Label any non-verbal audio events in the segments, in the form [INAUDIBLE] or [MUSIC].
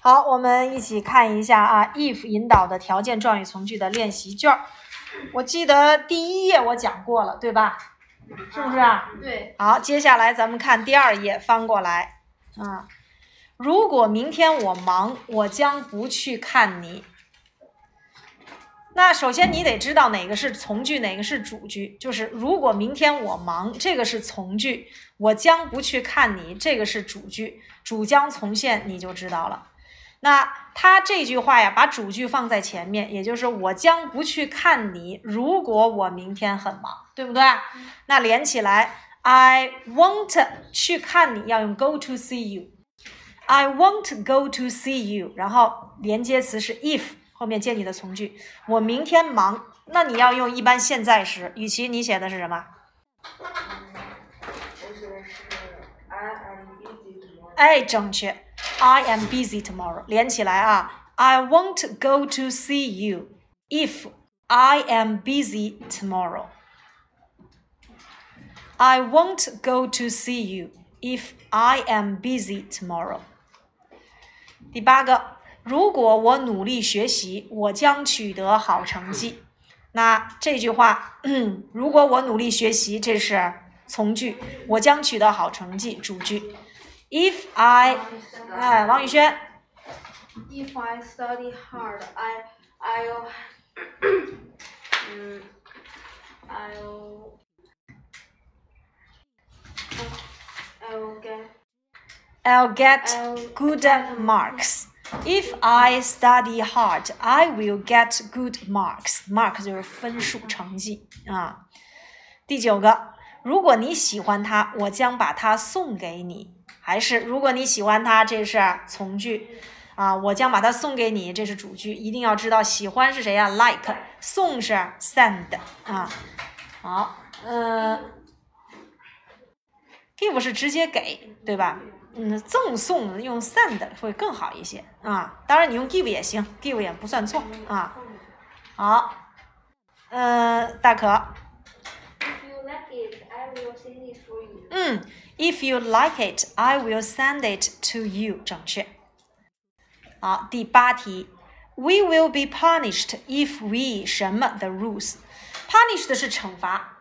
好，我们一起看一下啊，if 引导的条件状语从句的练习卷儿。我记得第一页我讲过了，对吧？是不是啊？对，好，接下来咱们看第二页，翻过来啊。如果明天我忙，我将不去看你。那首先你得知道哪个是从句，哪个是主句。就是如果明天我忙，这个是从句；我将不去看你，这个是主句。主将从现你就知道了。那他这句话呀，把主句放在前面，也就是我将不去看你。如果我明天很忙，对不对？那连起来，I won't 去看你，要用 go to see you。I won't go to see you，然后连接词是 if，后面接你的从句。我明天忙，那你要用一般现在时。与其你写的是什么？我写的是 I am busy tomorrow。哎，正确。I am busy tomorrow，连起来啊。I won't go to see you if I am busy tomorrow. I won't go to see you if I am busy tomorrow. 第八个，如果我努力学习，我将取得好成绩。那这句话，如果我努力学习，这是从句，我将取得好成绩，主句。 If I，哎，王宇轩， If I study hard, I I'll [CLEARS THROAT] 嗯 I'll I'll get I'll get I'll good get marks. If I study hard, I will get good marks. Mark 就是分数、成绩啊。第九个，如果你喜欢他，我将把它送给你。 还是如果你喜欢它，这是从句啊，我将把它送给你，这是主句。一定要知道喜欢是谁呀、like，送是 send 啊。好，嗯、give 是直接给，对吧？嗯，赠送用 send 会更好一些啊。当然你用 give 也行，give 也不算错啊。好，嗯、大可，If you like it, I will sing it for you. 嗯，If you like it, I will send it to you。正确。好，第八题，We will be punished if we 什么 the rules。Punished 是惩罚。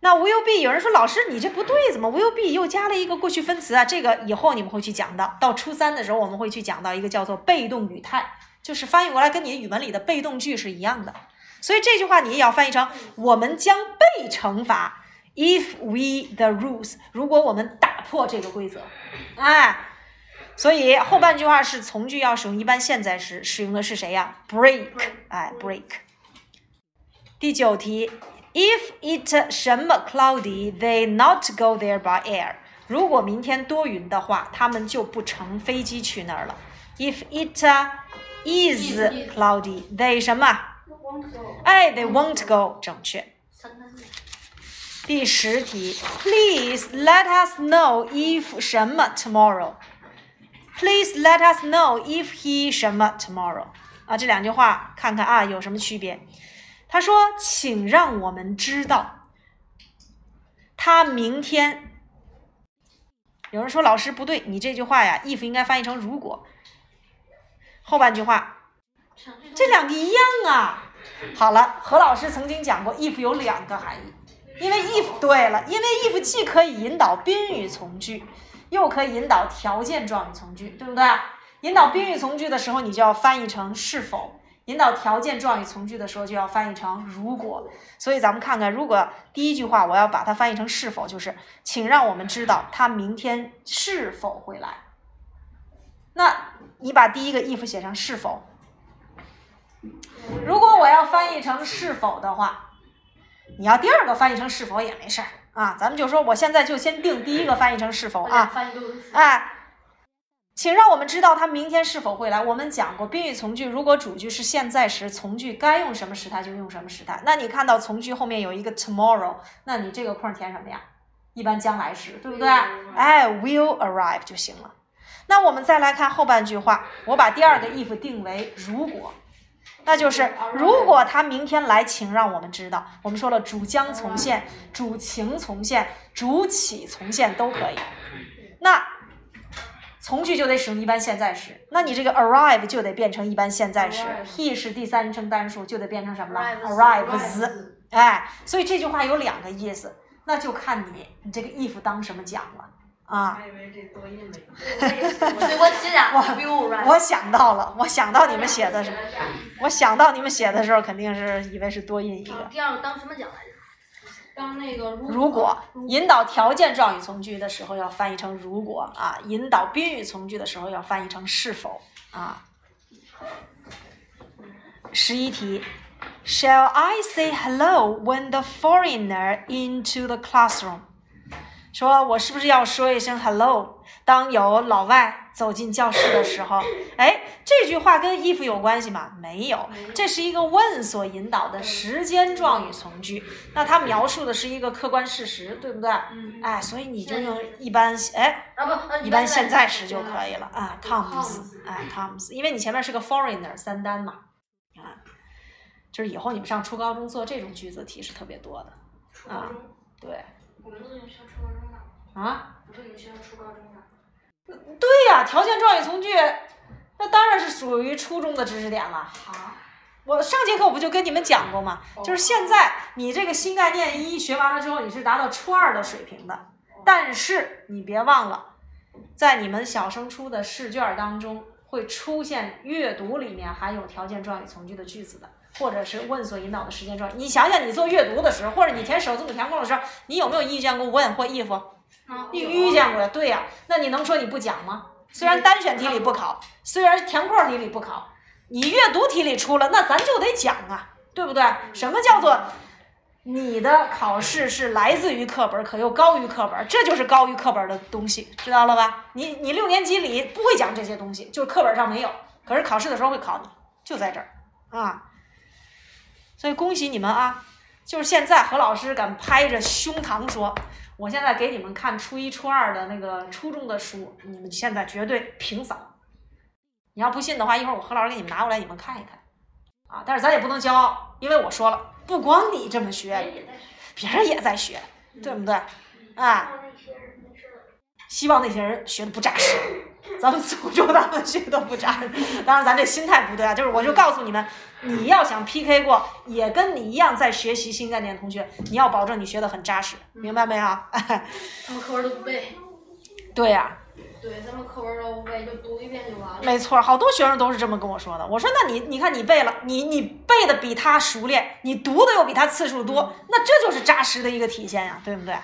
那 will be 有人说老师你这不对，怎么 will be 又加了一个过去分词啊？这个以后你们会去讲到，到初三的时候我们会去讲到一个叫做被动语态，就是翻译过来跟你语文里的被动句是一样的。所以这句话你也要翻译成我们将被惩罚。If we the rules，如果我们打破这个规则，哎，所以后半句话是从句要使用一般现在时，使用的是谁呀？break，哎，break。第九题，If it 什么 cloudy，they not go there by air。如果明天多云的话，他们就不乘飞机去那儿了。If it is cloudy，they 什么？哎，they won't go，正确。 第十题，Please let us know if 什么 tomorrow。Please let us know if he 什么 tomorrow。啊，这两句话看看啊有什么区别？他说：“请让我们知道，他明天。”有人说老师不对，你这句话呀，if 应该翻译成如果。后半句话，这两个一样啊。好了，何老师曾经讲过，if 有两个含义。因为 if 对了，因为 if 既可以引导宾语从句，又可以引导条件状语从句，对不对？引导宾语从句的时候，你就要翻译成是否；引导条件状语从句的时候，就要翻译成如果。所以咱们看看，如果第一句话我要把它翻译成是否，就是请让我们知道他明天是否会来。那你把第一个 if 写成是否。如果我要翻译成是否的话，你要第二个翻译成是否也没事儿啊，咱们就说我现在就先定第一个翻译成是否啊，[LAUGHS] 翻译都是哎，请让我们知道他明天是否会来。我们讲过宾语从句，如果主句是现在时，从句该用什么时态就用什么时态。那你看到从句后面有一个 tomorrow，那你这个空填什么呀？一般将来时，对不对？哎，will arrive 就行了。那我们再来看后半句话，我把第二个 if 定为如果。那就是如果他明天来，请让我们知道。我们说了，主将从现、主情从现、主起从现都可以。那从句就得使用一般现在时，那你这个 arrive 就得变成一般现在时，he 是第三人称单数，就得变成什么了 Arrives？arrives，哎，所以这句话有两个意思，那就看你你这个 if 当什么讲了啊。我心想我 will right。[LAUGHS] 我想到了，我想到你们写的是，我想到你们写的时候肯定是以为是多音一个。第二个当什么讲来着？当那个如果引导条件状语从句的时候要翻译成如果啊，引导宾语从句的时候要翻译成是否啊。十一题，Shall I say hello when the foreigner into the classroom？说我是不是要说一声 hello？当有老外走进教室的时候，[LAUGHS] 哎，这句话跟 if 有关系吗？没有，这是一个问所引导的时间状语从句。那它描述的是一个客观事实，对不对？嗯哎，所以你就用一般哎啊不，呃一般现在时就可以了。啊，comes，comes 哎，comes，因为你前面是个 foreigner 三单嘛，啊，就是以后你们上初高中做这种句子题是特别多的啊，对我们都用学初高中的，啊，不是有学初高中的。对呀、条件状语从句，那当然是属于初中的知识点了。好，我上节课我不就跟你们讲过吗？就是现在你这个新概念一学完了之后，你是达到初二的水平的，但是你别忘了，在你们小升初的试卷当中会出现阅读里面含有条件状语从句的句子的，或者是问所引导的时间状语。你想想，你做阅读的时候，或者你填首字母填空的时候，你有没有遇见过 when 或 if？啊你遇见过呀？对呀、那你能说你不讲吗？虽然单选题里不考，虽然填空题里不考，你阅读题里出了，那咱就得讲啊，对不对？什么叫做你的考试是来自于课本，可又高于课本？这就是高于课本的东西，知道了吧？你你六年级里不会讲这些东西，就是课本上没有，可是考试的时候会考你，就在这儿啊。所以恭喜你们啊！就是现在何老师敢拍着胸膛说，我现在给你们看初一、初二的那个初中的书，你们现在绝对平扫。你要不信的话，一会儿我何老师给你们拿过来，你们看一看。啊，但是咱也不能骄傲，因为我说了，不光你这么学，别人也在学，对不对？啊，希望那些人学的不扎实，咱们诅咒他们学的不扎实。当然，咱这心态不对啊，就是我就告诉你们，你要想 PK 过，也跟你一样在学习新概念的同学，你要保证你学的很扎实，明白没有？[LAUGHS] 他们课文都不背，对呀、对，咱们课文都不背，就读一遍就完了。没错，好多学生都是这么跟我说的。我说，那你你看你背了，你你背的比他熟练，你读的又比他次数多，那这就是扎实的一个体现呀，对不对？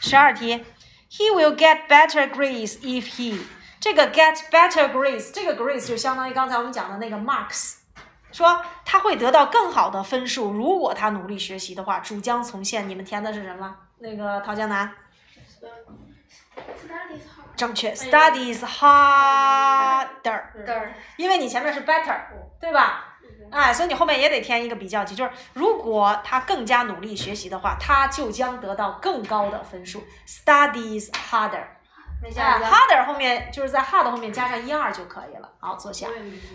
十二题，He will get better grades if he 这个 get better grades，这个 grades 就相当于刚才我们讲的那个 marks，说他会得到更好的分数，如果他努力学习的话，主将从现。你们填的是什么？那个陶江南。正确，studies harder，因为你前面是 better，对吧？哎，所以你后面也得填一个比较级，就是如果他更加努力学习的话，他就将得到更高的分数。studies harder，哎没加加。，harder 后面就是在 hard 后面加上一二就可以了。好，坐下。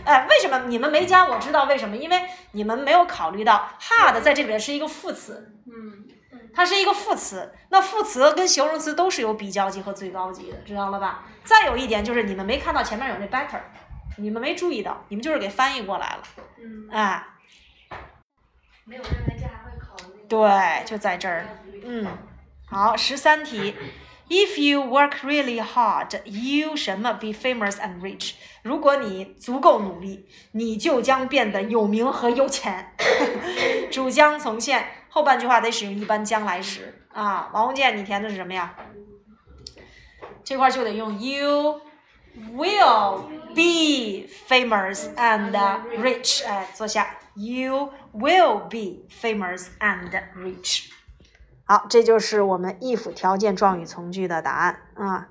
哎，为什么你们没加？我知道为什么，因为你们没有考虑到 hard 在这里边是一个副词，嗯，它是一个副词，那副词跟形容词都是有比较级和最高级的，知道了吧？再有一点就是你们没看到前面有那 better，你们没注意到，你们就是给翻译过来了，嗯，哎，没有认为这还会考虑。对，就在这儿，嗯，好，十三题。If you work really hard, you 什么 be famous and rich？如果你足够努力，你就将变得有名和有钱。[LAUGHS] 主将从现，后半句话得使用一般将来时啊。王鸿渐，你填的是什么呀？这块就得用 you will be famous and rich。哎，坐下。You will be famous and rich。好，这就是我们 if 条件状语从句的答案啊。